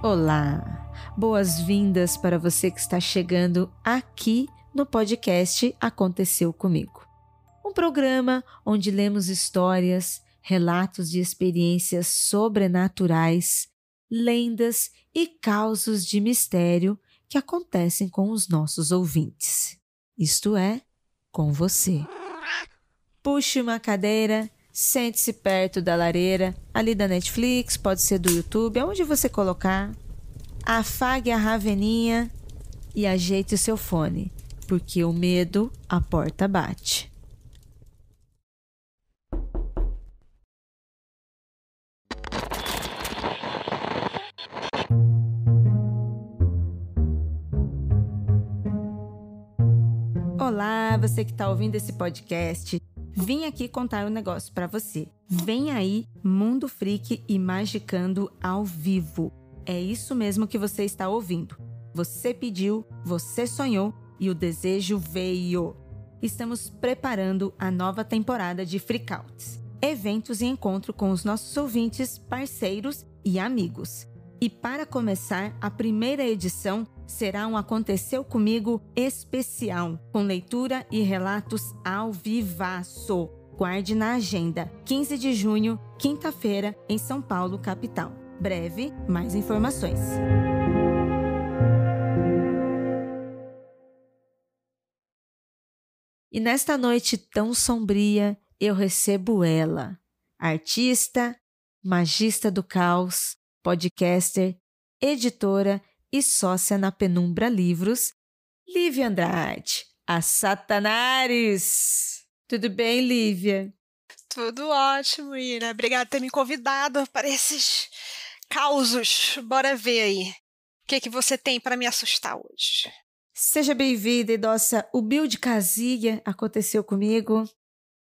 Olá. Boas-vindas para você que está chegando aqui no podcast Aconteceu comigo. Um programa onde lemos histórias, relatos de experiências sobrenaturais, lendas e causos de mistério que acontecem com os nossos ouvintes. Isto é, com você. Puxe uma cadeira, sente-se perto da lareira, ali da Netflix, pode ser do YouTube, aonde você colocar. Afague a raveninha e ajeite o seu fone, porque o medo a porta bate. Olá, você que está ouvindo esse podcast. Vim aqui contar um negócio para você. Vem aí Mundo Freak e Magicando ao vivo. É isso mesmo que você está ouvindo. Você pediu, você sonhou e o desejo veio. Estamos preparando a nova temporada de Freakouts. Eventos e encontro com os nossos ouvintes, parceiros e amigos. E para começar, a primeira edição será um Aconteceu Comigo especial, com leitura e relatos ao vivaço. Guarde na agenda, 15 de junho, quinta-feira, em São Paulo, capital. Breve, mais informações. E nesta noite tão sombria, eu recebo ela, artista, magista do caos, podcaster, editora e sócia na Penumbra Livros, Lívia Andrade, a Satanares. Tudo bem, Lívia? Tudo ótimo, Ira. Obrigada por ter me convidado para esses causos. Bora ver aí. O que, que você tem para me assustar hoje? Seja bem-vinda, nossa. O build casilha aconteceu comigo.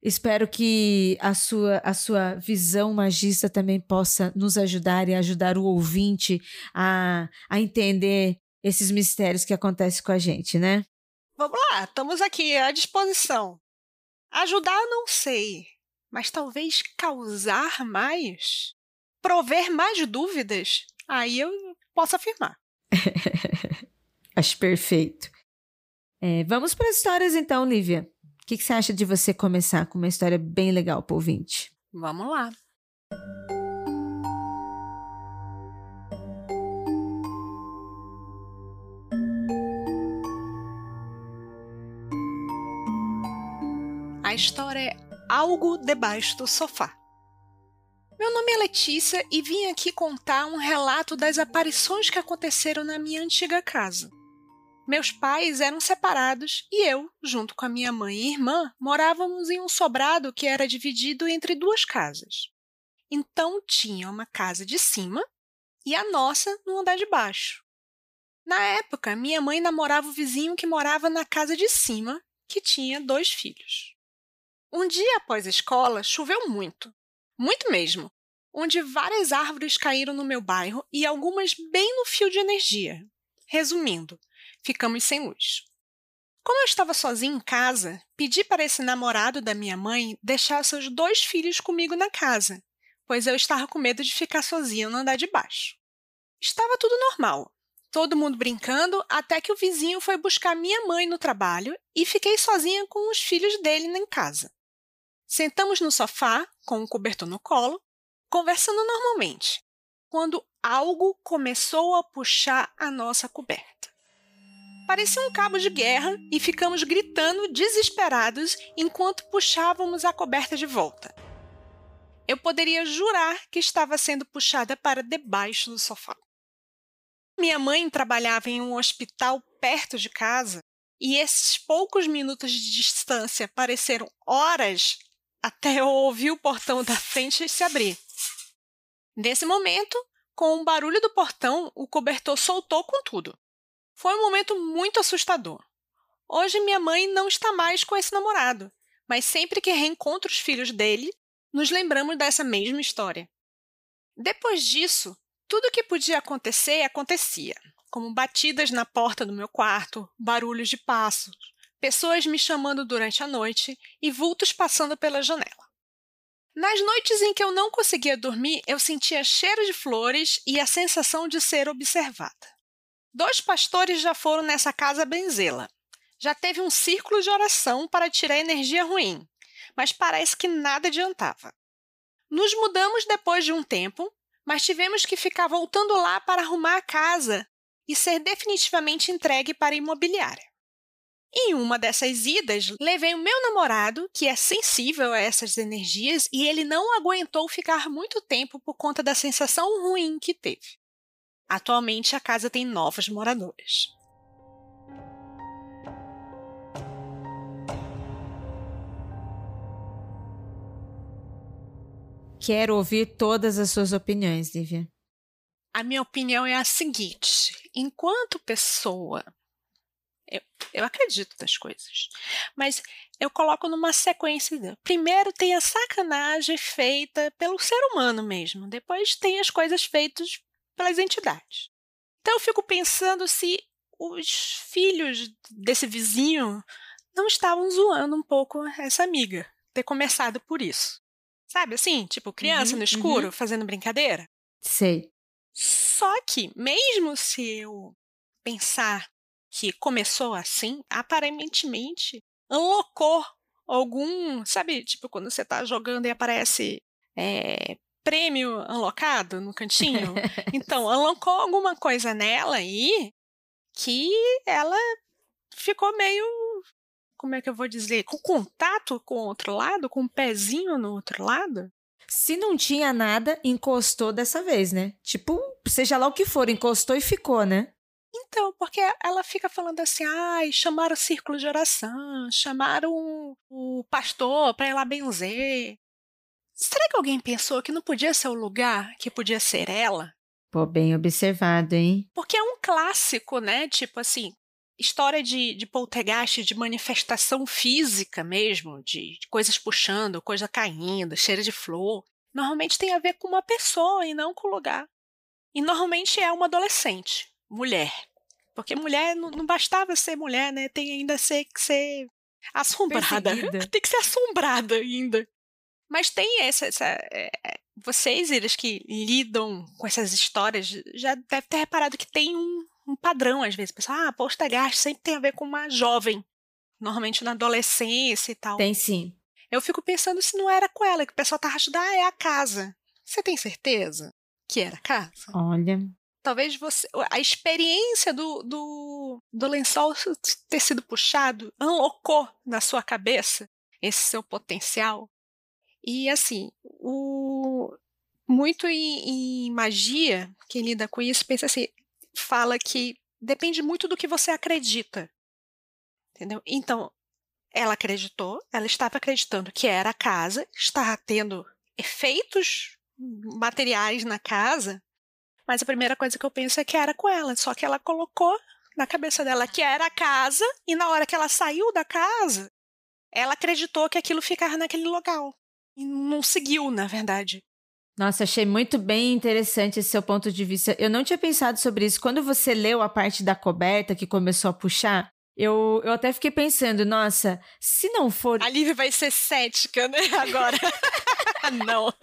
Espero que a sua, a sua visão magista também possa nos ajudar e ajudar o ouvinte a, a entender esses mistérios que acontecem com a gente, né? Vamos lá, estamos aqui à disposição. Ajudar, não sei, mas talvez causar mais? Prover mais dúvidas? Aí eu posso afirmar. Acho perfeito. É, vamos para as histórias então, Lívia. O que, que você acha de você começar com uma história bem legal para o ouvinte? Vamos lá. A história é Algo Debaixo do Sofá. Meu nome é Letícia e vim aqui contar um relato das aparições que aconteceram na minha antiga casa. Meus pais eram separados e eu, junto com a minha mãe e irmã, morávamos em um sobrado que era dividido entre duas casas. Então tinha uma casa de cima e a nossa no andar de baixo. Na época, minha mãe namorava o vizinho que morava na casa de cima, que tinha dois filhos. Um dia após a escola, choveu muito, muito mesmo, onde várias árvores caíram no meu bairro e algumas bem no fio de energia. Resumindo, ficamos sem luz. Como eu estava sozinha em casa, pedi para esse namorado da minha mãe deixar seus dois filhos comigo na casa, pois eu estava com medo de ficar sozinha no andar de baixo. Estava tudo normal, todo mundo brincando, até que o vizinho foi buscar minha mãe no trabalho e fiquei sozinha com os filhos dele em casa. Sentamos no sofá, com um cobertor no colo, conversando normalmente, quando algo começou a puxar a nossa coberta. Parecia um cabo de guerra e ficamos gritando desesperados enquanto puxávamos a coberta de volta. Eu poderia jurar que estava sendo puxada para debaixo do sofá. Minha mãe trabalhava em um hospital perto de casa e esses poucos minutos de distância pareceram horas até eu ouvir o portão da frente se abrir. Nesse momento, Com o barulho do portão, o cobertor soltou com tudo. Foi um momento muito assustador. Hoje minha mãe não está mais com esse namorado, mas sempre que reencontro os filhos dele, nos lembramos dessa mesma história. Depois disso, tudo que podia acontecer acontecia, como batidas na porta do meu quarto, barulhos de passos, pessoas me chamando durante a noite e vultos passando pela janela. Nas noites em que eu não conseguia dormir, eu sentia cheiro de flores e a sensação de ser observada. Dois pastores já foram nessa casa benzê-la, já teve um círculo de oração para tirar energia ruim, mas parece que nada adiantava. Nos mudamos depois de um tempo, mas tivemos que ficar voltando lá para arrumar a casa e ser definitivamente entregue para a imobiliária. Em uma dessas idas, levei o meu namorado, que é sensível a essas energias, e ele não aguentou ficar muito tempo por conta da sensação ruim que teve. Atualmente, a casa tem novos moradores. Quero ouvir todas as suas opiniões, Lívia. A minha opinião é a seguinte: enquanto pessoa, eu, eu acredito nas coisas, mas eu coloco numa sequência. Primeiro tem a sacanagem feita pelo ser humano mesmo, depois tem as coisas feitas pelas entidades. Então eu fico pensando se os filhos desse vizinho não estavam zoando um pouco essa amiga, ter começado por isso. Sabe assim? Tipo, criança uhum, no escuro uhum. fazendo brincadeira? Sei. Só que, mesmo se eu pensar que começou assim, aparentemente alocou algum. Sabe, tipo, quando você tá jogando e aparece é, prêmio alocado no cantinho? então, alocou alguma coisa nela aí que ela ficou meio como é que eu vou dizer, com contato com o outro lado, com o um pezinho no outro lado. Se não tinha nada, encostou dessa vez, né? Tipo, seja lá o que for, encostou e ficou, né? Então, porque ela fica falando assim, ai, chamaram o círculo de oração, chamaram o pastor para ir lá benzer. Será que alguém pensou que não podia ser o lugar, que podia ser ela? Pô, bem observado, hein? Porque é um clássico, né? Tipo assim, história de, de poltergeist, de manifestação física mesmo, de, de coisas puxando, coisa caindo, cheiro de flor, normalmente tem a ver com uma pessoa e não com o lugar. E normalmente é uma adolescente, mulher. Porque mulher não, não bastava ser mulher, né? Tem ainda ser, que ser assombrada. tem que ser assombrada ainda. Mas tem essa. essa é, vocês, eles que lidam com essas histórias, já devem ter reparado que tem um, um padrão, às vezes. Pessoal, ah, poltergeist sempre tem a ver com uma jovem. Normalmente na adolescência e tal. Tem sim. Eu fico pensando se não era com ela, que o pessoal tá achando, ah, é a casa. Você tem certeza que era a casa? Olha. Talvez você. A experiência do, do, do lençol ter sido puxado alocou na sua cabeça esse seu potencial. E assim, o, muito em, em magia, quem lida com isso, pensa assim: fala que depende muito do que você acredita. Entendeu? Então, ela acreditou, ela estava acreditando que era a casa, estava tendo efeitos materiais na casa, mas a primeira coisa que eu penso é que era com ela, só que ela colocou na cabeça dela que era a casa, e na hora que ela saiu da casa, ela acreditou que aquilo ficava naquele local. E não seguiu, na verdade. Nossa, achei muito bem interessante esse seu ponto de vista. Eu não tinha pensado sobre isso. Quando você leu a parte da coberta que começou a puxar, eu, eu até fiquei pensando, nossa, se não for. A Lívia vai ser cética, né? Agora. não.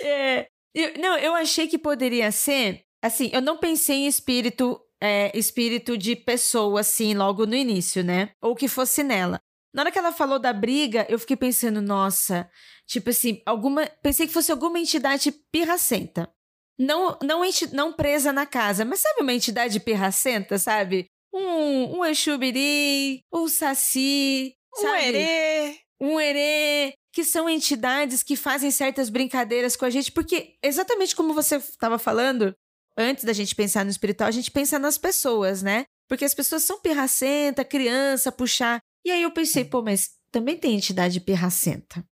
É, eu, não, eu achei que poderia ser. Assim, eu não pensei em espírito. É, espírito de pessoa, assim, logo no início, né? Ou que fosse nela. Na hora que ela falou da briga, eu fiquei pensando, nossa, tipo assim, alguma. Pensei que fosse alguma entidade pirracenta. Não, não, enti, não presa na casa, mas sabe uma entidade pirracenta, sabe? Um, um Exubiri, um Saci, um Herê. Um Herê, que são entidades que fazem certas brincadeiras com a gente, porque exatamente como você estava falando, antes da gente pensar no espiritual, a gente pensa nas pessoas, né? Porque as pessoas são pirracenta, criança, puxar. E aí eu pensei, pô, mas também tem entidade pirracenta.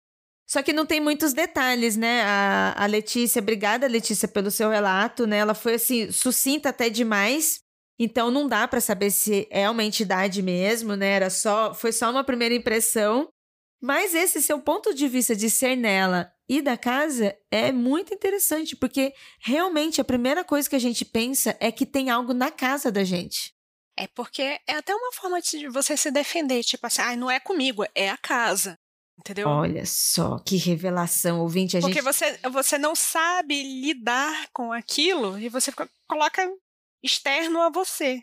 Só que não tem muitos detalhes, né? A, a Letícia, obrigada, Letícia, pelo seu relato, né? Ela foi assim, sucinta até demais. Então não dá para saber se é uma entidade mesmo, né? Era só, foi só uma primeira impressão. Mas esse seu ponto de vista de ser nela e da casa é muito interessante, porque realmente a primeira coisa que a gente pensa é que tem algo na casa da gente. É porque é até uma forma de você se defender, tipo assim, ah, não é comigo, é a casa. Entendeu? Olha só, que revelação, ouvinte. A porque gente... você, você não sabe lidar com aquilo e você coloca externo a você.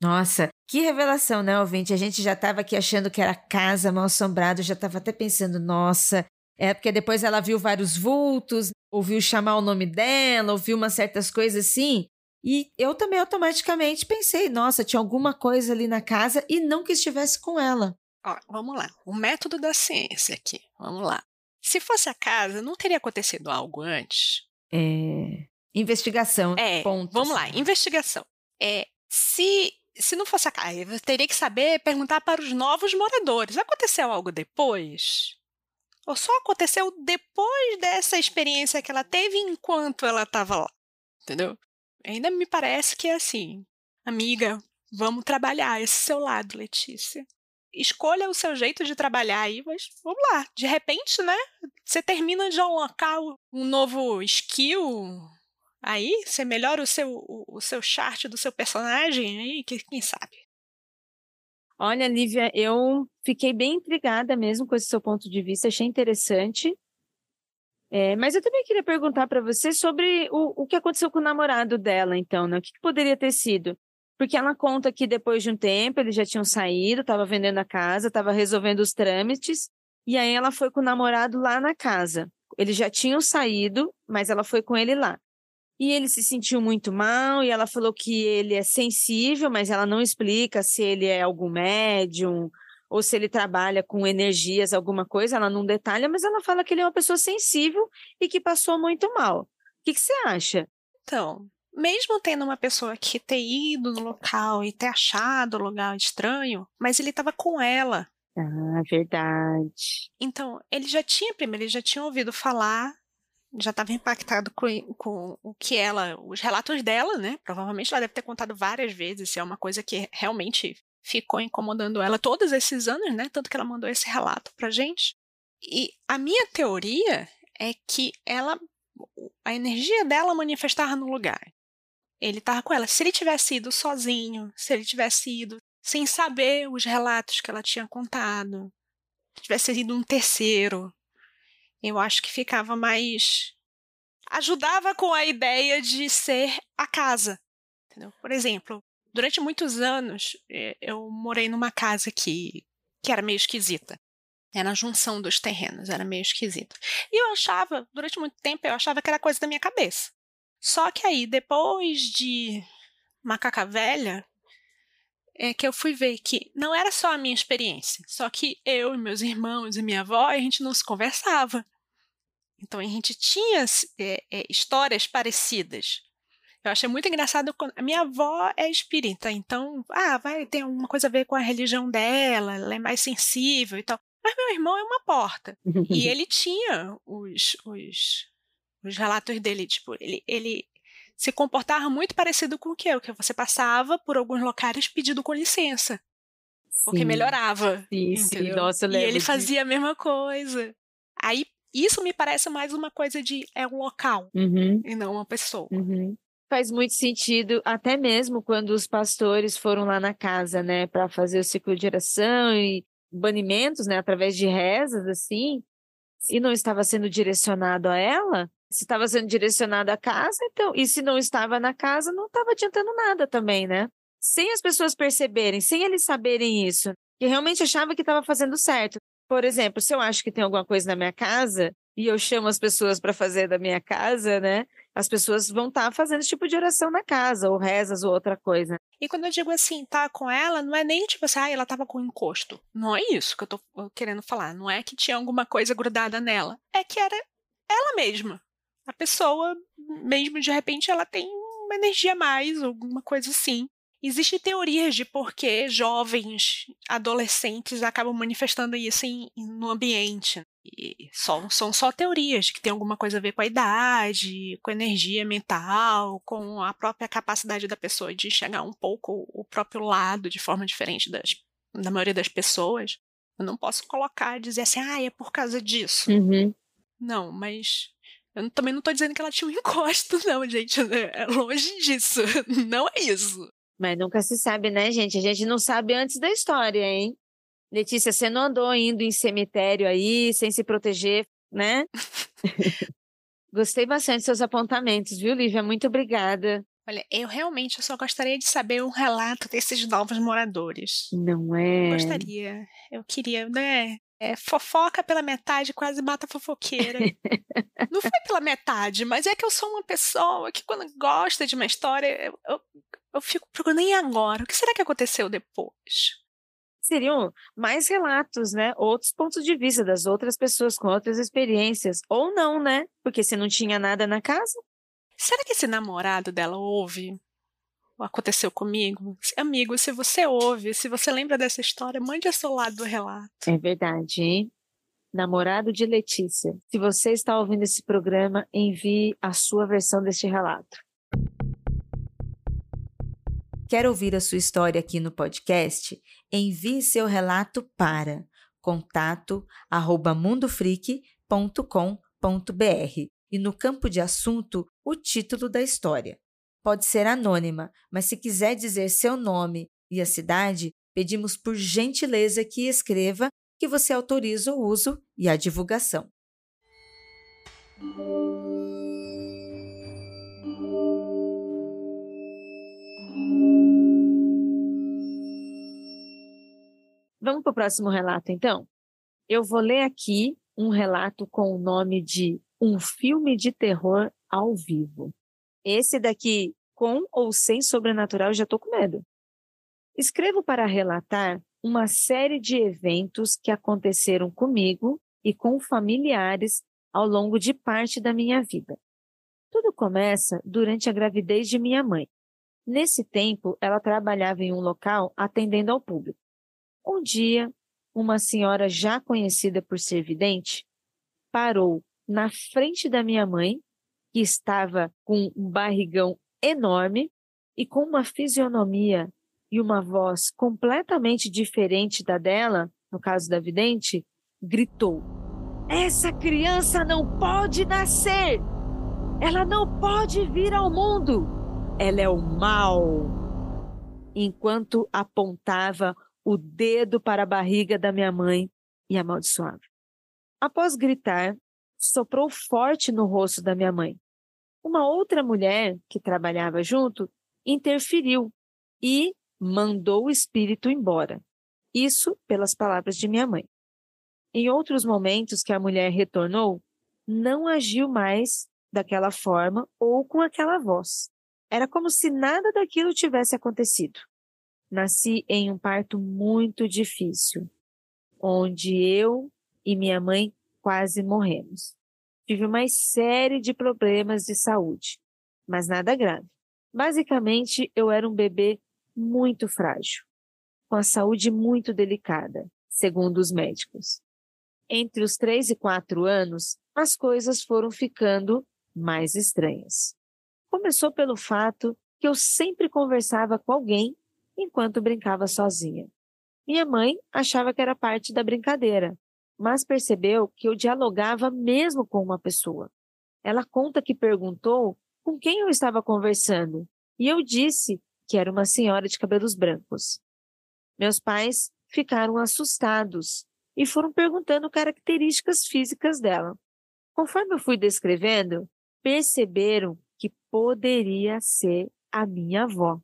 Nossa, que revelação, né, ouvinte? A gente já estava aqui achando que era casa mal assombrada, já estava até pensando, nossa, é porque depois ela viu vários vultos, ouviu chamar o nome dela, ouviu umas certas coisas assim. E eu também automaticamente pensei, nossa, tinha alguma coisa ali na casa e não que estivesse com ela. Ó, vamos lá. O método da ciência aqui. Vamos lá. Se fosse a casa, não teria acontecido algo antes? É. Investigação. É. Pontos. Vamos lá, investigação. É. Se se não fosse a casa, eu teria que saber perguntar para os novos moradores. Aconteceu algo depois? Ou só aconteceu depois dessa experiência que ela teve enquanto ela estava lá? Entendeu? Ainda me parece que é assim. Amiga, vamos trabalhar esse seu lado, Letícia. Escolha o seu jeito de trabalhar aí, mas vamos lá. De repente, né? Você termina de alocar um novo skill, Aí você melhora o seu, o, o seu chart do seu personagem, aí quem sabe. Olha, Lívia, eu fiquei bem intrigada mesmo com esse seu ponto de vista, achei interessante. É, mas eu também queria perguntar para você sobre o, o que aconteceu com o namorado dela, então, né? O que, que poderia ter sido? Porque ela conta que depois de um tempo eles já tinham saído, estava vendendo a casa, estava resolvendo os trâmites, e aí ela foi com o namorado lá na casa. Eles já tinham saído, mas ela foi com ele lá. E ele se sentiu muito mal, e ela falou que ele é sensível, mas ela não explica se ele é algum médium ou se ele trabalha com energias, alguma coisa, ela não detalha, mas ela fala que ele é uma pessoa sensível e que passou muito mal. O que, que você acha? Então, mesmo tendo uma pessoa que ter ido no local e ter achado o lugar estranho, mas ele estava com ela. Ah, verdade. Então, ele já tinha, primeiro, ele já tinha ouvido falar já estava impactado com, com o que ela, os relatos dela, né? Provavelmente ela deve ter contado várias vezes, se é uma coisa que realmente ficou incomodando ela todos esses anos, né? Tanto que ela mandou esse relato pra gente. E a minha teoria é que ela, a energia dela manifestava no lugar. Ele estava com ela. Se ele tivesse ido sozinho, se ele tivesse ido sem saber os relatos que ela tinha contado, tivesse ido um terceiro, eu acho que ficava mais. ajudava com a ideia de ser a casa. Entendeu? Por exemplo, durante muitos anos eh, eu morei numa casa que, que era meio esquisita. Era a junção dos terrenos, era meio esquisito. E eu achava, durante muito tempo, eu achava que era coisa da minha cabeça. Só que aí, depois de Macaca Velha, é que eu fui ver que não era só a minha experiência, só que eu e meus irmãos e minha avó, a gente não se conversava. Então a gente tinha é, é, histórias parecidas. Eu achei muito engraçado quando a minha avó é espírita, então, ah, vai ter alguma coisa a ver com a religião dela, ela é mais sensível e tal. Mas meu irmão é uma porta. e ele tinha os, os, os relatos dele, tipo, ele, ele se comportava muito parecido com o que eu, que você passava por alguns locais pedindo com licença. Porque melhorava. Sim, sim. Nossa, e ele fazia a mesma coisa. Aí, isso me parece mais uma coisa de é um local uhum. e não uma pessoa. Uhum. Faz muito sentido, até mesmo quando os pastores foram lá na casa, né, para fazer o ciclo de oração e banimentos, né, através de rezas, assim, e não estava sendo direcionado a ela, se estava sendo direcionado à casa, então, e se não estava na casa, não estava adiantando nada também, né? Sem as pessoas perceberem, sem eles saberem isso, que realmente achava que estava fazendo certo. Por exemplo, se eu acho que tem alguma coisa na minha casa e eu chamo as pessoas para fazer da minha casa, né? As pessoas vão estar tá fazendo esse tipo de oração na casa, ou rezas, ou outra coisa. E quando eu digo assim, tá com ela, não é nem tipo assim, ah, ela tava com encosto. Não é isso que eu tô querendo falar. Não é que tinha alguma coisa grudada nela. É que era ela mesma a pessoa, mesmo de repente, ela tem uma energia a mais, alguma coisa assim. Existem teorias de por que jovens, adolescentes acabam manifestando isso em, no ambiente. E só, são só teorias, que tem alguma coisa a ver com a idade, com a energia mental, com a própria capacidade da pessoa de enxergar um pouco o próprio lado de forma diferente das, da maioria das pessoas. Eu não posso colocar e dizer assim, ah, é por causa disso. Uhum. Não, mas eu também não tô dizendo que ela tinha um encosto, não, gente. É longe disso. Não é isso. Mas nunca se sabe, né, gente? A gente não sabe antes da história, hein? Letícia, você não andou indo em cemitério aí, sem se proteger, né? Gostei bastante dos seus apontamentos, viu, Lívia? Muito obrigada. Olha, eu realmente só gostaria de saber um relato desses novos moradores. Não é? Gostaria. Eu queria, né? É, fofoca pela metade quase mata fofoqueira. Não foi pela metade, mas é que eu sou uma pessoa que quando gosta de uma história, eu, eu, eu fico procurando em agora. O que será que aconteceu depois? Seriam mais relatos, né? Outros pontos de vista das outras pessoas com outras experiências. Ou não, né? Porque se não tinha nada na casa. Será que esse namorado dela ouve? Aconteceu comigo? Amigo, se você ouve, se você lembra dessa história, mande a seu lado do relato. É verdade, hein? Namorado de Letícia. Se você está ouvindo esse programa, envie a sua versão deste relato. Quer ouvir a sua história aqui no podcast? Envie seu relato para contato@mundofreak.com.br e no campo de assunto o título da história. Pode ser anônima, mas se quiser dizer seu nome e a cidade, pedimos por gentileza que escreva que você autoriza o uso e a divulgação. Vamos para o próximo relato, então? Eu vou ler aqui um relato com o nome de Um Filme de Terror ao Vivo. Esse daqui, com ou sem sobrenatural, já estou com medo. Escrevo para relatar uma série de eventos que aconteceram comigo e com familiares ao longo de parte da minha vida. Tudo começa durante a gravidez de minha mãe. Nesse tempo, ela trabalhava em um local atendendo ao público. Um dia, uma senhora já conhecida por ser vidente parou na frente da minha mãe, que estava com um barrigão enorme e com uma fisionomia e uma voz completamente diferente da dela, no caso da vidente, gritou: Essa criança não pode nascer! Ela não pode vir ao mundo! Ela é o mal! Enquanto apontava o dedo para a barriga da minha mãe e amaldiçoava. Após gritar, soprou forte no rosto da minha mãe. Uma outra mulher que trabalhava junto interferiu e mandou o espírito embora. Isso pelas palavras de minha mãe. Em outros momentos que a mulher retornou, não agiu mais daquela forma ou com aquela voz. Era como se nada daquilo tivesse acontecido. Nasci em um parto muito difícil, onde eu e minha mãe quase morremos. Tive uma série de problemas de saúde, mas nada grave. Basicamente, eu era um bebê muito frágil, com a saúde muito delicada, segundo os médicos. Entre os três e quatro anos, as coisas foram ficando mais estranhas. Começou pelo fato que eu sempre conversava com alguém enquanto brincava sozinha. Minha mãe achava que era parte da brincadeira, mas percebeu que eu dialogava mesmo com uma pessoa. Ela conta que perguntou com quem eu estava conversando e eu disse que era uma senhora de cabelos brancos. Meus pais ficaram assustados e foram perguntando características físicas dela. Conforme eu fui descrevendo, perceberam que poderia ser a minha avó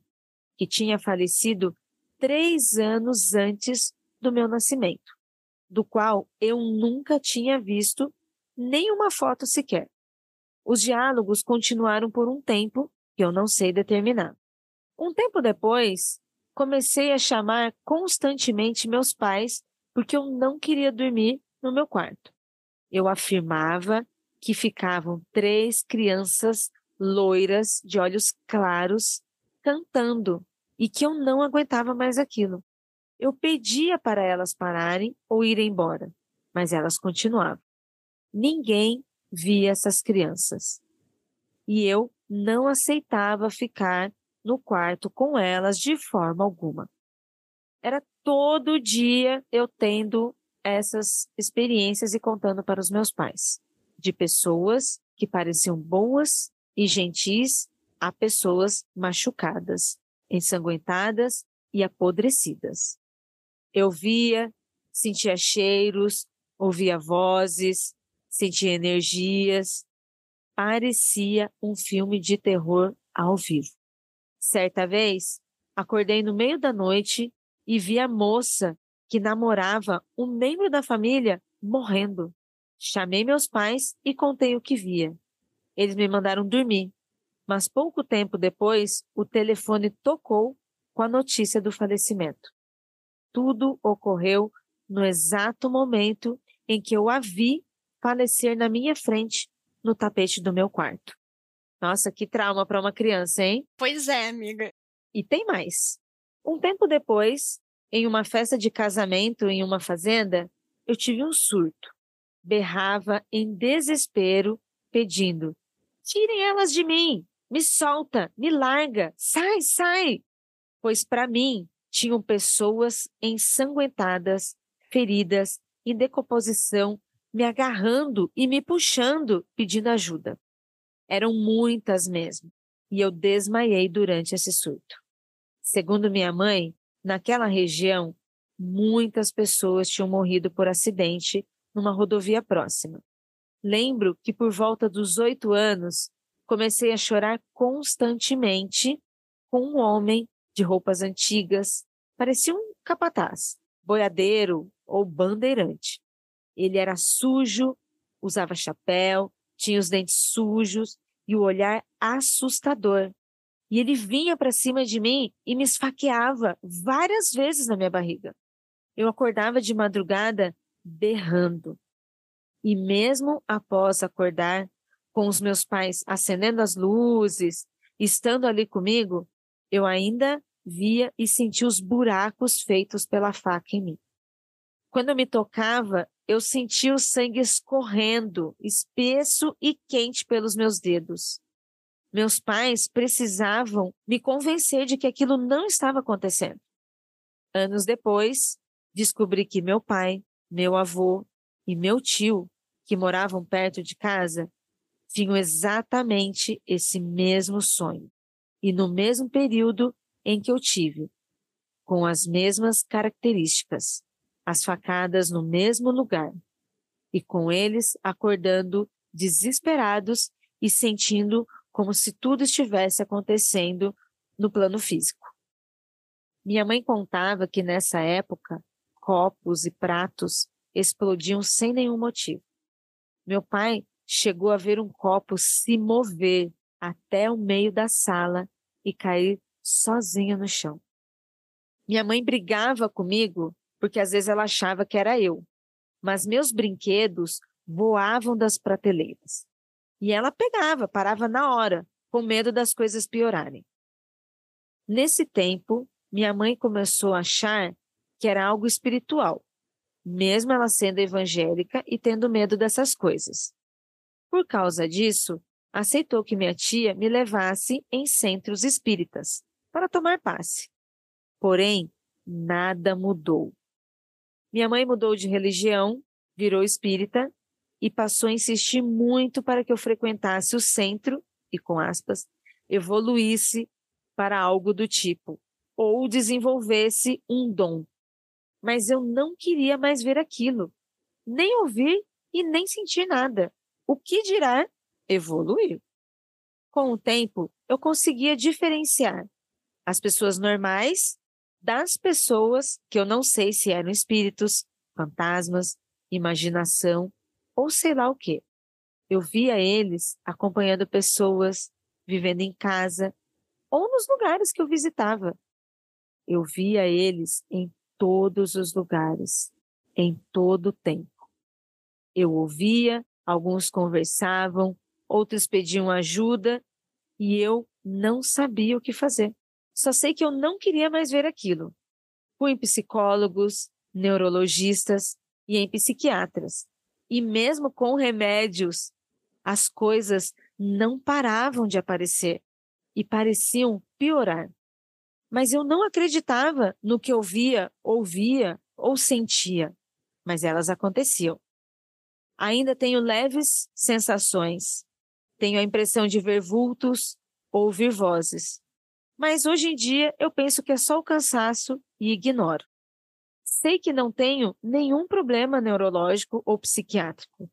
que tinha falecido três anos antes do meu nascimento, do qual eu nunca tinha visto nenhuma foto sequer. Os diálogos continuaram por um tempo que eu não sei determinar. Um tempo depois, comecei a chamar constantemente meus pais porque eu não queria dormir no meu quarto. Eu afirmava que ficavam três crianças loiras de olhos claros cantando e que eu não aguentava mais aquilo. Eu pedia para elas pararem ou irem embora, mas elas continuavam. Ninguém via essas crianças. E eu não aceitava ficar no quarto com elas de forma alguma. Era todo dia eu tendo essas experiências e contando para os meus pais, de pessoas que pareciam boas e gentis a pessoas machucadas, ensanguentadas e apodrecidas. Eu via, sentia cheiros, ouvia vozes, sentia energias. Parecia um filme de terror ao vivo. Certa vez, acordei no meio da noite e vi a moça que namorava um membro da família morrendo. Chamei meus pais e contei o que via. Eles me mandaram dormir, mas pouco tempo depois o telefone tocou com a notícia do falecimento. Tudo ocorreu no exato momento em que eu a vi falecer na minha frente no tapete do meu quarto. Nossa, que trauma para uma criança, hein? Pois é, amiga. E tem mais. Um tempo depois, em uma festa de casamento em uma fazenda, eu tive um surto. Berrava em desespero, pedindo: Tirem elas de mim! Me solta! Me larga! Sai, sai! Pois para mim tinham pessoas ensanguentadas, feridas, em decomposição, me agarrando e me puxando, pedindo ajuda. Eram muitas mesmo, e eu desmaiei durante esse surto. Segundo minha mãe, naquela região, muitas pessoas tinham morrido por acidente numa rodovia próxima. Lembro que por volta dos oito anos, comecei a chorar constantemente com um homem de roupas antigas, parecia um capataz, boiadeiro ou bandeirante. Ele era sujo, usava chapéu, tinha os dentes sujos e o olhar assustador. E ele vinha para cima de mim e me esfaqueava várias vezes na minha barriga. Eu acordava de madrugada berrando. E mesmo após acordar, com os meus pais acendendo as luzes, estando ali comigo, eu ainda via e sentia os buracos feitos pela faca em mim. Quando eu me tocava, eu sentia o sangue escorrendo, espesso e quente pelos meus dedos. Meus pais precisavam me convencer de que aquilo não estava acontecendo. Anos depois, descobri que meu pai, meu avô e meu tio, que moravam perto de casa, tinham exatamente esse mesmo sonho. E no mesmo período em que eu tive, com as mesmas características as facadas no mesmo lugar, e com eles acordando desesperados e sentindo como se tudo estivesse acontecendo no plano físico. Minha mãe contava que nessa época copos e pratos explodiam sem nenhum motivo. Meu pai chegou a ver um copo se mover até o meio da sala e cair sozinho no chão. Minha mãe brigava comigo porque às vezes ela achava que era eu. Mas meus brinquedos voavam das prateleiras. E ela pegava, parava na hora, com medo das coisas piorarem. Nesse tempo, minha mãe começou a achar que era algo espiritual, mesmo ela sendo evangélica e tendo medo dessas coisas. Por causa disso, aceitou que minha tia me levasse em centros espíritas para tomar passe. Porém, nada mudou. Minha mãe mudou de religião, virou espírita e passou a insistir muito para que eu frequentasse o centro e, com aspas, evoluísse para algo do tipo, ou desenvolvesse um dom. Mas eu não queria mais ver aquilo, nem ouvir e nem sentir nada. O que dirá evoluir? Com o tempo, eu conseguia diferenciar as pessoas normais das pessoas que eu não sei se eram espíritos, fantasmas, imaginação ou sei lá o que. Eu via eles acompanhando pessoas, vivendo em casa ou nos lugares que eu visitava. Eu via eles em todos os lugares, em todo o tempo. Eu ouvia, alguns conversavam, outros pediam ajuda e eu não sabia o que fazer. Só sei que eu não queria mais ver aquilo. Fui em psicólogos, neurologistas e em psiquiatras. E mesmo com remédios, as coisas não paravam de aparecer e pareciam piorar. Mas eu não acreditava no que eu via, ouvia ou sentia, mas elas aconteciam. Ainda tenho leves sensações. Tenho a impressão de ver vultos, ouvir vozes. Mas hoje em dia eu penso que é só o cansaço e ignoro. Sei que não tenho nenhum problema neurológico ou psiquiátrico,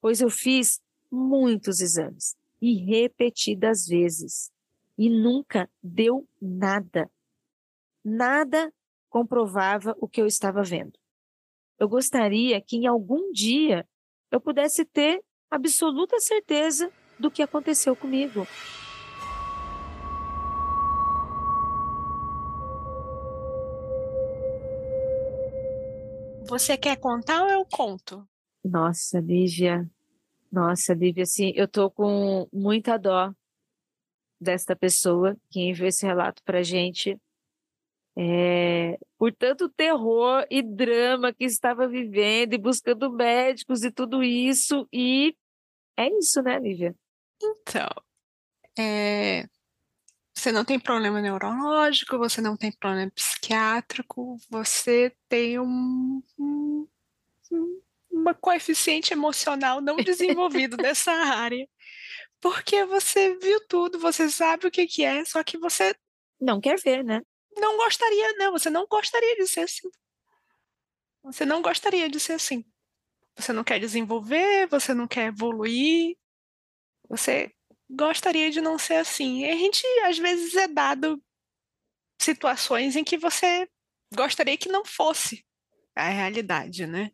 pois eu fiz muitos exames e repetidas vezes e nunca deu nada. Nada comprovava o que eu estava vendo. Eu gostaria que em algum dia eu pudesse ter absoluta certeza do que aconteceu comigo. Você quer contar ou eu conto? Nossa, Lívia. Nossa, Lívia, assim, eu tô com muita dó desta pessoa que enviou esse relato pra gente. É, por tanto terror e drama que estava vivendo e buscando médicos e tudo isso. E é isso, né, Lívia? Então, é, você não tem problema neurológico, você não tem problema psiquiátrico, você tem um, um, uma coeficiente emocional não desenvolvido dessa área. Porque você viu tudo, você sabe o que, que é, só que você. Não quer ver, né? Não gostaria, não, você não gostaria de ser assim. Você não gostaria de ser assim. Você não quer desenvolver, você não quer evoluir, você gostaria de não ser assim. E a gente, às vezes, é dado situações em que você gostaria que não fosse a realidade, né?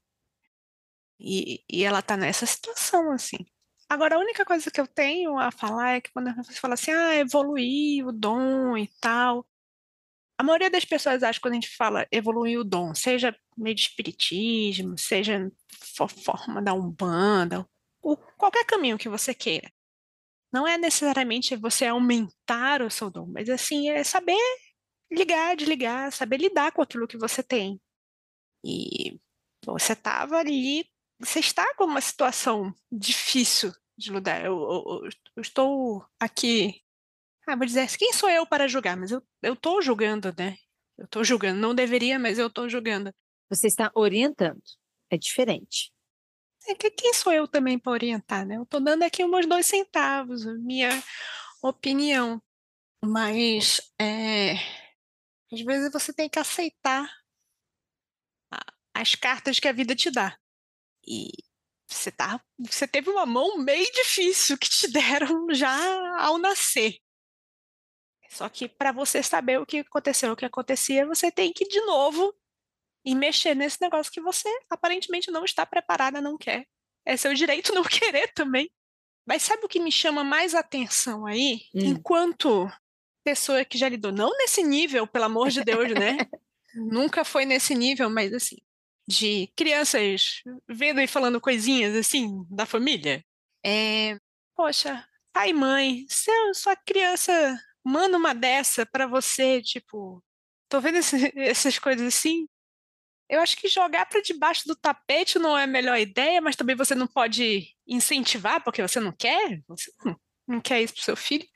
E, e ela tá nessa situação, assim. Agora, a única coisa que eu tenho a falar é que quando você fala assim, ah, evoluir o dom e tal, a maioria das pessoas acha que quando a gente fala evoluir o dom, seja meio de espiritismo, seja forma da umbanda, ou qualquer caminho que você queira, não é necessariamente você aumentar o seu dom, mas assim, é saber ligar, desligar, saber lidar com aquilo que você tem. E você estava ali, você está com uma situação difícil de lidar. Eu, eu, eu, estou aqui, ah, vou dizer, quem sou eu para julgar? Mas eu estou julgando, né? Eu estou julgando, não deveria, mas eu estou julgando. Você está orientando, é diferente. É que quem sou eu também para orientar, né? Eu estou dando aqui uns dois centavos, minha opinião. Mas é, às vezes você tem que aceitar as cartas que a vida te dá. E você, tá, você teve uma mão meio difícil que te deram já ao nascer. Só que para você saber o que aconteceu, o que acontecia, você tem que de novo e mexer nesse negócio que você aparentemente não está preparada, não quer. É seu direito não querer também. Mas sabe o que me chama mais atenção aí? Hum. Enquanto pessoa que já lidou, não nesse nível, pelo amor de Deus, né? Nunca foi nesse nível, mas assim, de crianças vendo e falando coisinhas assim da família. É, poxa, pai e mãe, se sua criança manda uma dessa para você, tipo, tô vendo esse, essas coisas assim, eu acho que jogar para debaixo do tapete não é a melhor ideia, mas também você não pode incentivar porque você não quer, você não, quer isso para seu filho.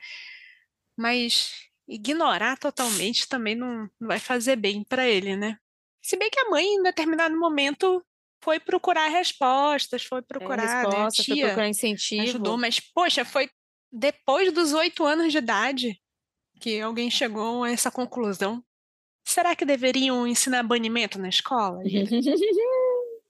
Mas ignorar totalmente também não, não vai fazer bem para ele, né? Se bem que a mãe, em determinado momento, foi procurar respostas, foi procurar, é, resposta, né? Tia foi procurar incentivo. Ajudou, mas, poxa, foi depois dos oito anos de idade que alguém chegou a essa conclusão. Será que deveriam ensinar banimento na escola?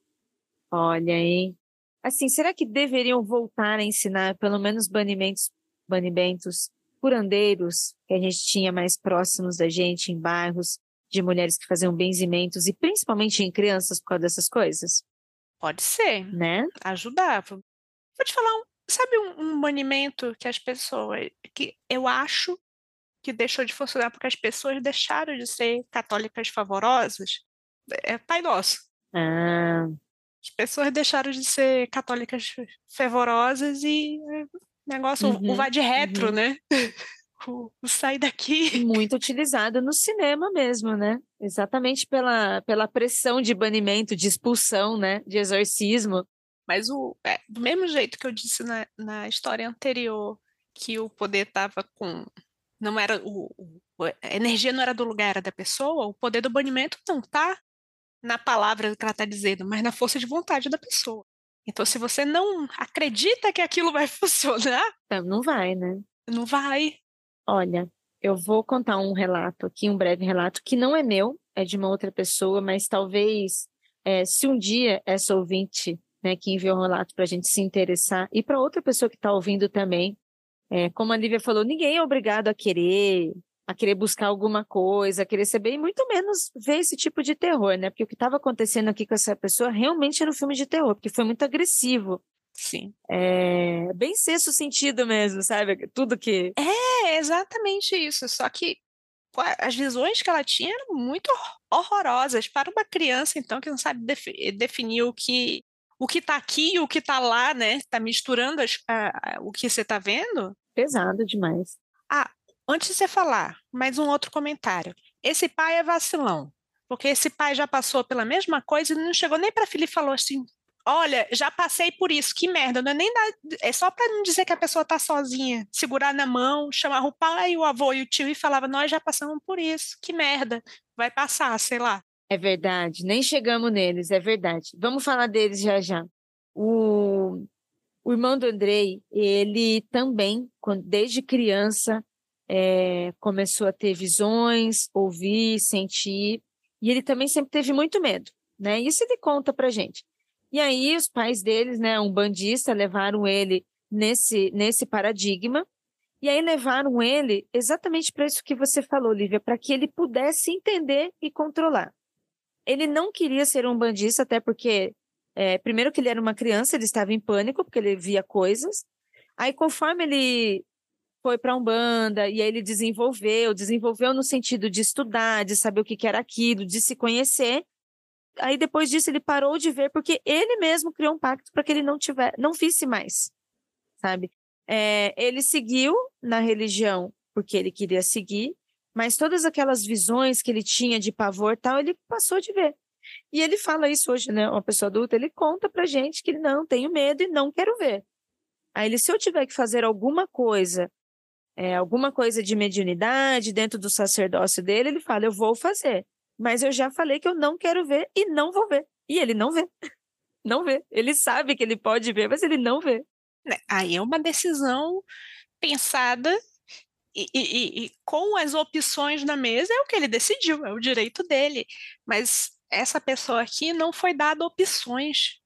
Olha, hein? Assim, será que deveriam voltar a ensinar pelo menos banimentos, banimentos curandeiros que a gente tinha mais próximos da gente em bairros de mulheres que faziam benzimentos e principalmente em crianças por causa dessas coisas? Pode ser, né? Ajudava. Vou te falar, um, sabe um, um banimento que as pessoas, que eu acho que deixou de funcionar porque as pessoas deixaram de ser católicas favorosas é Pai Nosso. Ah. As pessoas deixaram de ser católicas fervorosas e é, negócio, uhum, o vai de retro, uhum. né? louco, sai daqui. Muito utilizado no cinema mesmo, né? Exatamente pela, pela pressão de banimento, de expulsão, né? De exorcismo. Mas o, é, do mesmo jeito que eu disse na, na história anterior, que o poder estava com. Não era o, o, a energia não era do lugar, era da pessoa, o poder do banimento não está na palavra que ela está dizendo, mas na força de vontade da pessoa. Então, se você não acredita que aquilo vai funcionar. Não vai, né? Não vai. Olha, eu vou contar um relato aqui, um breve relato, que não é meu, é de uma outra pessoa, mas talvez, é, se um dia essa ouvinte, né, que enviou um relato para a gente se interessar, e para outra pessoa que está ouvindo também, é, como a Lívia falou, ninguém é obrigado a querer a querer buscar alguma coisa, a querer saber, e muito menos ver esse tipo de terror, né? Porque o que estava acontecendo aqui com essa pessoa realmente era um filme de terror, porque foi muito agressivo. Sim. É bem sexto sentido mesmo, sabe? Tudo que. É, exatamente isso. Só que as visões que ela tinha eram muito horrorosas para uma criança, então, que não sabe definir o que o que está aqui e o que está lá, né? Está misturando as, a, a, o que você está vendo. Pesado demais. Ah, Antes de você falar, mais um outro comentário. Esse pai é vacilão, porque esse pai já passou pela mesma coisa e não chegou nem para filha e falou assim: Olha, já passei por isso, que merda. Não é nem da... é só para não dizer que a pessoa tá sozinha, segurar na mão, chamar o pai, o avô e o tio e falava: Nós já passamos por isso, que merda. Vai passar, sei lá. É verdade, nem chegamos neles, é verdade. Vamos falar deles já já. O, o irmão do Andrei, ele também, desde criança, é, começou a ter visões, ouvir, sentir, e ele também sempre teve muito medo, né? Isso ele conta pra gente. E aí os pais deles, né, um bandista, levaram ele nesse nesse paradigma, e aí levaram ele exatamente para isso que você falou, Lívia, para que ele pudesse entender e controlar. Ele não queria ser um bandista, até porque, é, primeiro que ele era uma criança, ele estava em pânico, porque ele via coisas. Aí, conforme ele foi para Umbanda, e aí ele desenvolveu, desenvolveu no sentido de estudar, de saber o que, que era aquilo, de se conhecer. Aí depois disso ele parou de ver porque ele mesmo criou um pacto para que ele não tiver, não visse mais, sabe? É, ele seguiu na religião porque ele queria seguir, mas todas aquelas visões que ele tinha de pavor tal, ele passou de ver. E ele fala isso hoje, né? Uma pessoa adulta, ele conta pra gente que não tenho medo e não quero ver. Aí ele, se eu tiver que fazer alguma coisa é, alguma coisa de mediunidade dentro do sacerdócio dele, ele fala: Eu vou fazer. Mas eu já falei que eu não quero ver e não vou ver. E ele não vê. Não vê. Ele sabe que ele pode ver, mas ele não vê. Né, aí é uma decisão pensada e, e, e, com as opções na mesa é o que ele decidiu, é o direito dele. Mas essa pessoa aqui não foi dada opções.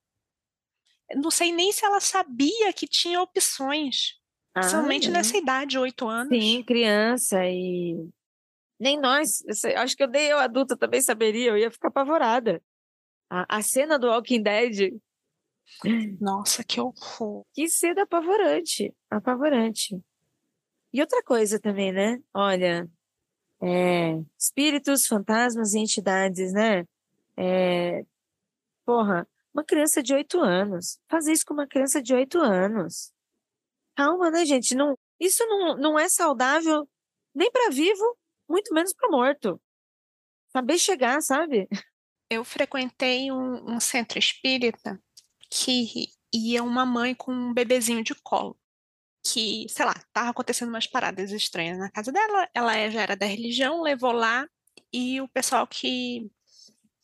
Não sei nem se ela sabia que tinha opções. Principalmente ah, nessa idade, oito anos. Sim, criança e. Nem nós, acho que eu dei eu adulta também saberia, eu ia ficar apavorada. A, a cena do Walking Dead. Nossa, que horror. Que cena apavorante, apavorante. E outra coisa também, né? Olha, é, espíritos, fantasmas e entidades, né? É, porra, uma criança de oito anos. Fazer isso com uma criança de oito anos. Calma, né, gente? Não, isso não, não é saudável nem para vivo, muito menos para morto. Saber chegar, sabe? Eu frequentei um, um centro espírita que ia uma mãe com um bebezinho de colo que, sei lá, tava acontecendo umas paradas estranhas na casa dela, ela já era da religião, levou lá e o pessoal que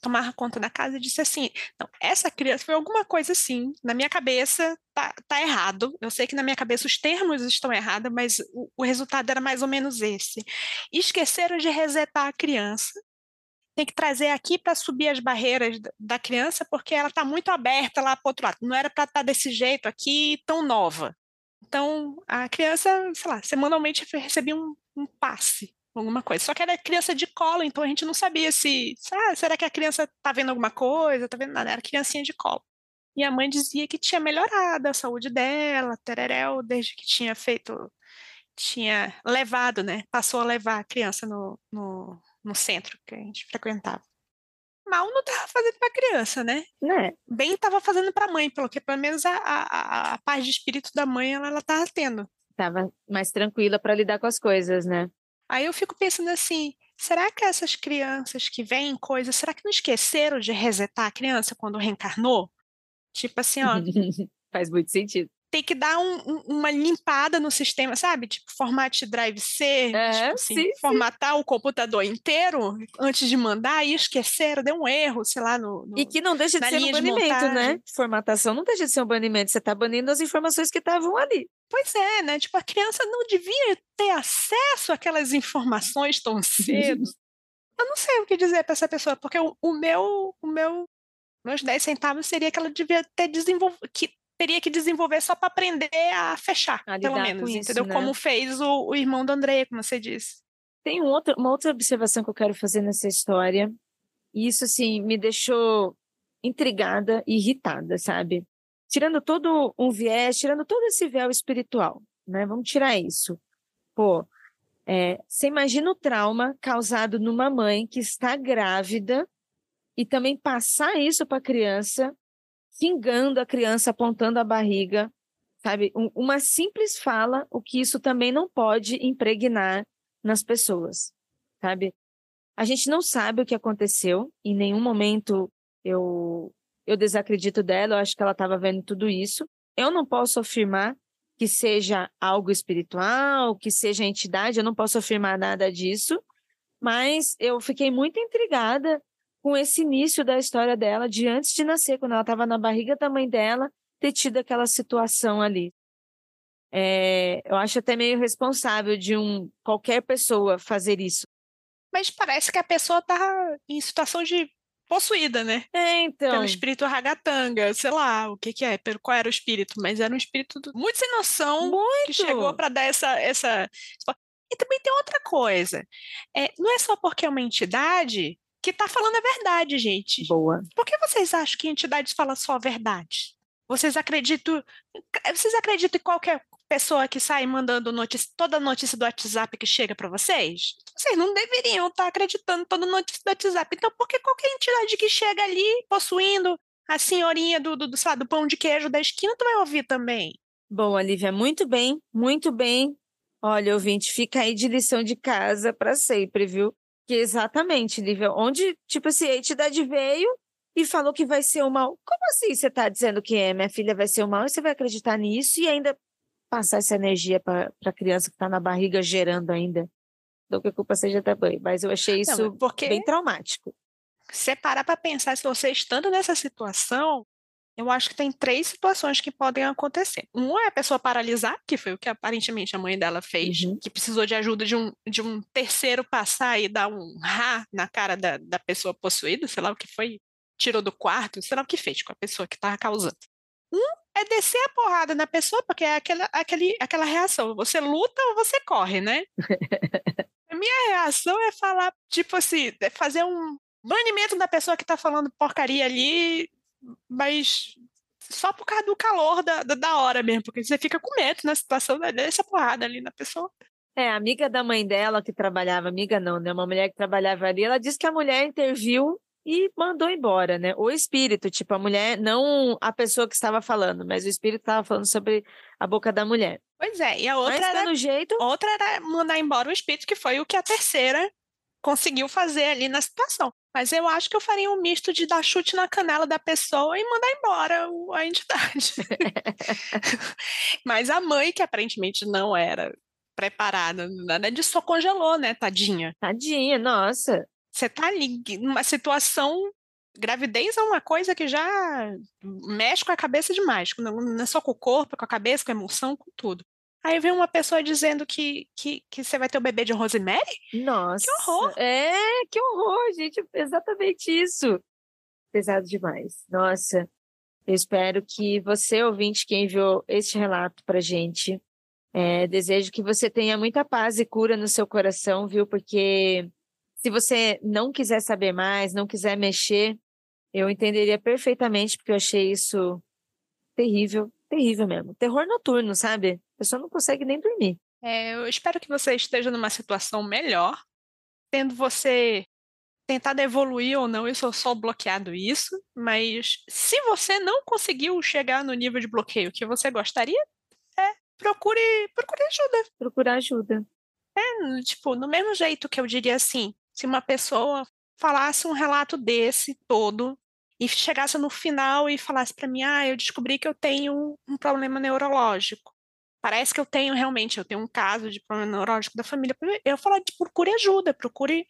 tomava conta da casa e disse assim: não, essa criança foi alguma coisa assim, na minha cabeça tá, tá errado. Eu sei que na minha cabeça os termos estão errados, mas o, o resultado era mais ou menos esse. esqueceram de resetar a criança. Tem que trazer aqui para subir as barreiras da criança, porque ela está muito aberta lá para outro lado. Não era para estar tá desse jeito aqui, tão nova. Então, a criança, sei lá, semanalmente recebia um, um passe alguma coisa. Só que era criança de colo, então a gente não sabia se, ah, será que a criança tá vendo alguma coisa, tá vendo nada, era criancinha de colo. E a mãe dizia que tinha melhorado a saúde dela, tereréu, desde que tinha feito, tinha levado, né, passou a levar a criança no, no, no centro que a gente frequentava. Mal não tava fazendo para criança, né? Né? Bem tava fazendo para a mãe, pelo que pelo menos a, a, a paz de espírito da mãe ela, ela tava tendo. Tava mais tranquila para lidar com as coisas, né? Aí eu fico pensando assim, será que essas crianças que veem coisas, será que não esqueceram de resetar a criança quando reencarnou? Tipo assim, ó, Faz muito sentido. Tem que dar um- um- uma limpada no sistema, sabe? Tipo, format drive C, É, tipo assim, sim, sim. formatar o computador inteiro antes de mandar e esqueceram, deu um erro, sei lá, no. no- E que não deixa de ser um banimento, né? Formatação não deixa de ser um banimento. Você está banindo as informações que estavam ali. Pois é, né? Tipo, a criança não devia ter acesso àquelas informações tão cedo. Eu não sei o que dizer para essa pessoa, porque o, o meu, o meu, meus 10 centavos seria que ela devia ter desenvolvido, que teria que desenvolver só para aprender a fechar, A pelo menos, isso, entendeu? né? Como fez o, o irmão do André, como você disse. Tem um outro, uma outra observação que eu quero fazer nessa história. E isso, assim, me deixou intrigada e irritada, sabe? Tirando todo um viés, tirando todo esse véu espiritual, né? Vamos tirar isso. Pô, é, você imagina o trauma causado numa mãe que está grávida e também passar isso para a criança, xingando a criança, apontando a barriga, sabe? Um- uma simples fala, o que isso também não pode impregnar nas pessoas, sabe? A gente não sabe o que aconteceu, em nenhum momento eu eu desacredito dela, eu acho que ela estava vendo tudo isso. Eu não posso afirmar que seja algo espiritual, que seja entidade, eu não posso afirmar nada disso, mas eu fiquei muito intrigada com esse início da história dela, de antes de nascer, quando ela estava na barriga da mãe dela, ter tido aquela situação ali. É, eu acho até meio responsável de um qualquer pessoa fazer isso. Mas parece que a pessoa tá em situação de possuída, né? É, então. Pelo espírito ragatanga, sei lá, o que que é, pelo qual era o espírito, mas era um espírito muito sem noção, Muito. que chegou para dar essa, essa. E também tem outra coisa. É, não é só porque é uma entidade que está falando a verdade, gente. Boa. Por que vocês acham que entidades falam só a verdade? Vocês acreditam, vocês acreditam em qualquer pessoa que sai mandando notícia, toda notícia do WhatsApp que chega para vocês? Vocês não deveriam estar acreditando em toda notícia do WhatsApp. Então, por que qualquer entidade que chega ali possuindo a senhorinha do, do, do, lá, do pão de queijo da esquina, tu vai ouvir também? Bom, Olivia, muito bem, muito bem. Olha, ouvinte, fica aí de lição de casa para sempre, viu? Que exatamente, Lívia, onde, tipo assim, a entidade veio e falou que vai ser o mal. Como assim você está dizendo que é, minha filha vai ser o mal e você vai acreditar nisso e ainda passar essa energia para a criança que está na barriga gerando ainda? Não que a culpa seja da mãe, mas eu achei isso Não, porque bem traumático. se parar para pensar, se você estando nessa situação, eu acho que tem três situações que podem acontecer. Um é a pessoa paralisar, que foi o que aparentemente a mãe dela fez, Uhum. que precisou de ajuda de um, de um terceiro passar e dar um rá na cara da, da pessoa possuída, sei lá o que foi, tirou do quarto, sei lá o que fez com a pessoa que estava causando. Um é descer a porrada na pessoa, porque é aquela, aquele, aquela reação, você luta ou você corre, né? a minha reação é falar, tipo assim, é fazer um banimento da pessoa que tá falando porcaria ali, mas só por causa do calor da, da, hora mesmo, porque você fica com medo na situação dessa porrada ali na pessoa. É, a amiga da mãe dela que trabalhava, amiga não, né? Uma mulher que trabalhava ali, ela disse que a mulher interviu e mandou embora, né? O espírito, tipo, a mulher, não a pessoa que estava falando, mas o espírito estava falando sobre a boca da mulher. Pois é, e a outra mas, era, jeito, outra era mandar embora o espírito, que foi o que a terceira conseguiu fazer ali na situação. Mas eu acho que eu faria um misto de dar chute na canela da pessoa e mandar embora a entidade. Mas a mãe, que aparentemente não era preparada, nada disso, só congelou, né, tadinha? tadinha, nossa. Você tá ali numa situação. Gravidez é uma coisa que já mexe com a cabeça demais. Não, não é só com o corpo, é com a cabeça, com a emoção, com tudo. Aí vem uma pessoa dizendo que, que, que você vai ter o bebê de Rosemary? Nossa. horror! É, que horror, gente. Exatamente isso. Pesado demais. Nossa. Eu espero que você, ouvinte, que enviou este relato pra gente, é, desejo que você tenha muita paz e cura no seu coração, viu? Porque se você não quiser saber mais, não quiser mexer, eu entenderia perfeitamente, porque eu achei isso terrível, terrível mesmo. Terror noturno, sabe? A pessoa não consegue nem dormir. É, eu espero que você esteja numa situação melhor, tendo você tentado evoluir ou não, eu sou só bloqueado isso, mas se você não conseguiu chegar no nível de bloqueio que você gostaria, é procure, procure ajuda. Procurar ajuda. É, tipo, no mesmo jeito que eu diria assim, se uma pessoa falasse um relato desse todo e chegasse no final e falasse para mim, ah, eu descobri que eu tenho um problema neurológico. Parece que eu tenho realmente, eu tenho um caso de problema neurológico da família. Eu falo, procure ajuda, procure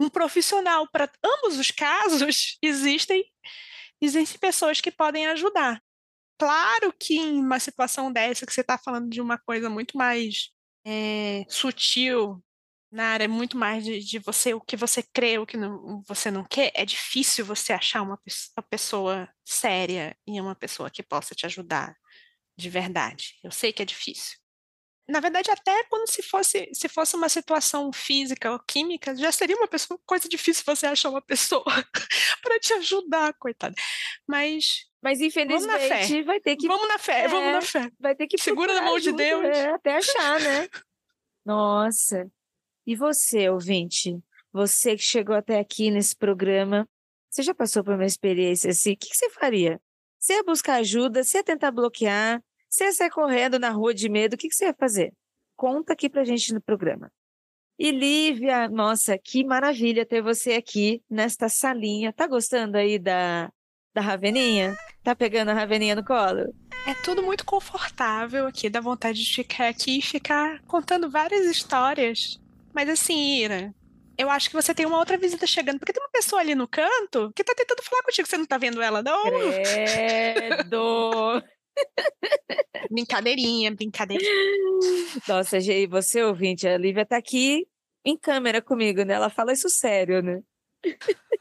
um profissional. Para ambos os casos, existem, existem pessoas que podem ajudar. Claro que em uma situação dessa, que você está falando de uma coisa muito mais é, sutil, na área muito mais de, de, você, o que você crê, o que não, você não quer, é difícil você achar uma, uma pessoa séria e uma pessoa que possa te ajudar de verdade. Eu sei que é difícil. Na verdade, até quando se fosse, se fosse uma situação física ou química, já seria uma pessoa, coisa difícil você achar uma pessoa para te ajudar, coitada. Mas mas infelizmente vai ter que Vamos na fé, é, vamos na fé. Vai ter que segura na mão ajuda, de Deus é, até achar, né? Nossa. E você, ouvinte? Você que chegou até aqui nesse programa, você já passou por uma experiência assim? O que, você faria? Você ia buscar ajuda? Você ia tentar bloquear? Você ia sair correndo na rua de medo? O que, que você ia fazer? Conta aqui pra gente no programa. E Lívia, nossa, que maravilha ter você aqui nesta salinha. Tá gostando aí da, da Raveninha? Tá pegando a Raveninha no colo? É tudo muito confortável aqui, dá vontade de ficar aqui e ficar contando várias histórias. Mas assim, Ira, eu acho que você tem uma outra visita chegando, porque tem uma pessoa ali no canto que tá tentando falar contigo, você não tá vendo ela, não? Credo! brincadeirinha, brincadeirinha. Nossa, Gê, você ouvinte, a Lívia tá aqui em câmera comigo, né? Ela fala isso sério, né?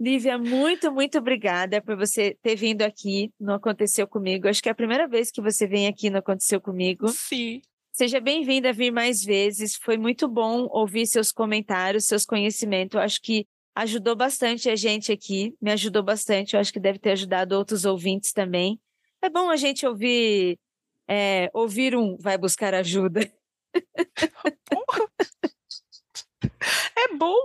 Lívia, muito, muito obrigada por você ter vindo aqui Não Aconteceu Comigo. Acho que é a primeira vez que você vem aqui Não Aconteceu Comigo. Sim. Seja bem-vinda a vir mais vezes. Foi muito bom ouvir seus comentários, seus conhecimentos. Eu acho que ajudou bastante a gente aqui, me ajudou bastante. Eu acho que deve ter ajudado outros ouvintes também. É bom a gente ouvir, é, ouvir um vai buscar ajuda. é bom,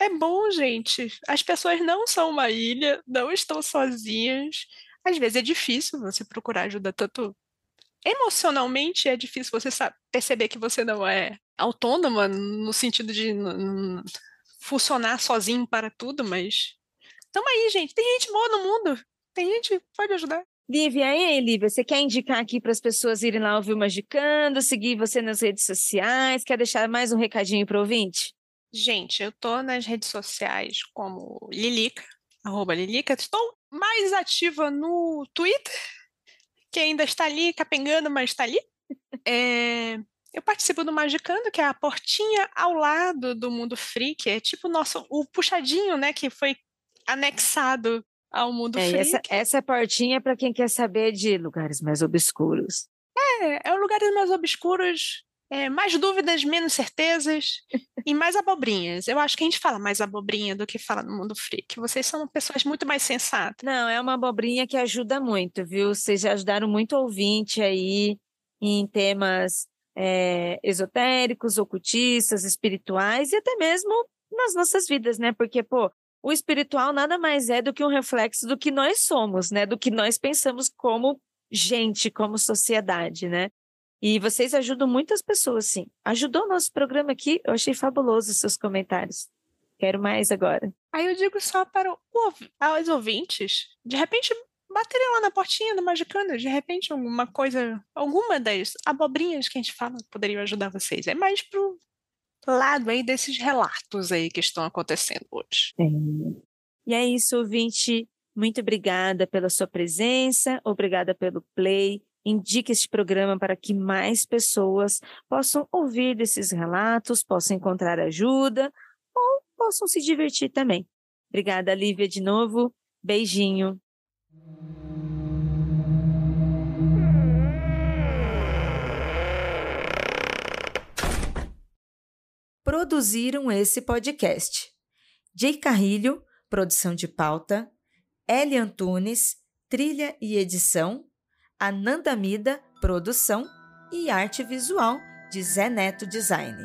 é bom, gente. As pessoas não são uma ilha, não estão sozinhas. Às vezes é difícil você procurar ajuda tanto emocionalmente é difícil você perceber que você não é autônoma no sentido de funcionar sozinho para tudo, mas tamo aí, gente. Tem gente boa no mundo. Tem gente que pode ajudar. Lívia, e aí, Lívia, você quer indicar aqui para as pessoas irem lá ouvir o Magicando, seguir você nas redes sociais? Quer deixar mais um recadinho para o ouvinte? Gente, eu tô nas redes sociais como Lilica, arroba Lilica. Estou mais ativa no Twitter, que ainda está ali capengando, mas está ali. É, eu participo do Magicando, que é a portinha ao lado do Mundo Freak, é tipo o nosso o puxadinho, né, que foi anexado ao Mundo é, Freak. Essa, essa portinha é para quem quer saber de lugares mais obscuros. É, é lugares mais obscuros é, mais dúvidas, menos certezas e mais abobrinhas. Eu acho que a gente fala mais abobrinha do que fala no mundo freak. Vocês são pessoas muito mais sensatas. Não, é uma abobrinha que ajuda muito, viu? Vocês ajudaram muito ouvinte aí em temas é, esotéricos, ocultistas, espirituais e até mesmo nas nossas vidas, né? Porque, pô, o espiritual nada mais é do que um reflexo do que nós somos, né? Do que nós pensamos como gente, como sociedade, né? E vocês ajudam muitas pessoas, sim. Ajudou o nosso programa aqui, eu achei fabuloso os seus comentários. Quero mais agora. Aí eu digo só para os ouvintes, de repente baterem lá na portinha do Magicano, de repente alguma coisa, alguma das abobrinhas que a gente fala poderiam ajudar vocês. É mais pro lado aí desses relatos aí que estão acontecendo hoje. É. E é isso, ouvinte. Muito obrigada pela sua presença, obrigada pelo play. Indique este programa para que mais pessoas possam ouvir desses relatos, possam encontrar ajuda ou possam se divertir também. Obrigada, Lívia, de novo. Beijinho. Produziram esse podcast. Jay Carrilho, produção de pauta, Eli Antunes, trilha e edição Ananda Mida, produção e arte visual de Zé Neto Design.